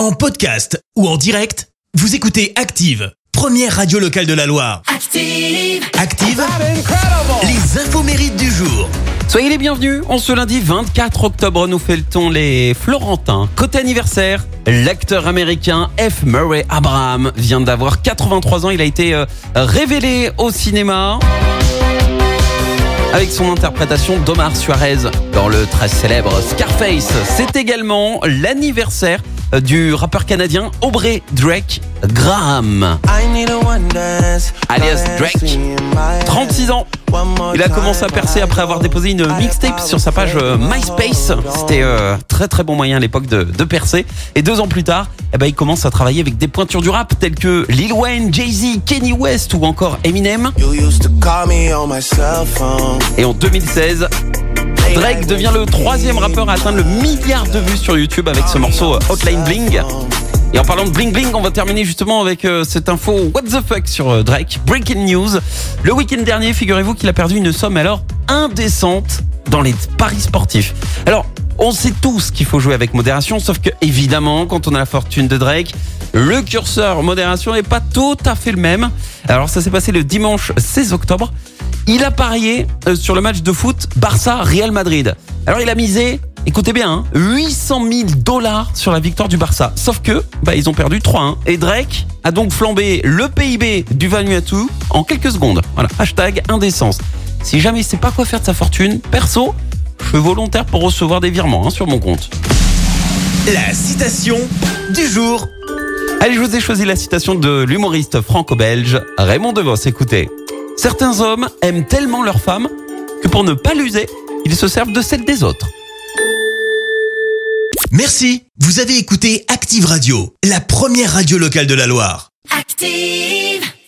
En podcast ou en direct, vous écoutez Active, première radio locale de la Loire. Active. Active, les infos mérites du jour. Soyez les bienvenus. En ce lundi 24 octobre, nous fêtons les Florentins. Côté anniversaire, l'acteur américain F. Murray Abraham vient d'avoir 83 ans. Il a été euh, révélé au cinéma avec son interprétation d'Omar Suarez dans le très célèbre Scarface. C'est également l'anniversaire du rappeur canadien Aubrey Drake Graham, alias Drake. 36 ans. Il a commencé à percer après avoir déposé une mixtape sur sa page euh, MySpace. C'était euh, très très bon moyen à l'époque de, de percer. Et deux ans plus tard, eh ben, il commence à travailler avec des pointures du rap telles que Lil Wayne, Jay-Z, Kenny West ou encore Eminem. Et en 2016, Drake devient le troisième rappeur à atteindre le milliard de vues sur YouTube avec ce morceau euh, Hotline Bling. Et en parlant de bling bling, on va terminer justement avec euh, cette info what the fuck sur euh, Drake. Breaking news. Le week-end dernier, figurez-vous qu'il a perdu une somme alors indécente dans les paris sportifs. Alors, on sait tous qu'il faut jouer avec modération, sauf que évidemment, quand on a la fortune de Drake, le curseur modération n'est pas tout à fait le même. Alors ça s'est passé le dimanche 16 octobre. Il a parié euh, sur le match de foot Barça-Real Madrid. Alors il a misé, écoutez bien, hein, 800 000 dollars sur la victoire du Barça. Sauf que, bah, ils ont perdu 3-1. Et Drake a donc flambé le PIB du Vanuatu en quelques secondes. Voilà, hashtag indécence. Si jamais il sait pas quoi faire de sa fortune, perso, je suis volontaire pour recevoir des virements hein, sur mon compte. La citation du jour. Allez, je vous ai choisi la citation de l'humoriste franco-belge Raymond DeVos. Écoutez. Certains hommes aiment tellement leur femme que pour ne pas l'user, ils se servent de celle des autres. Merci, vous avez écouté Active Radio, la première radio locale de la Loire. Active.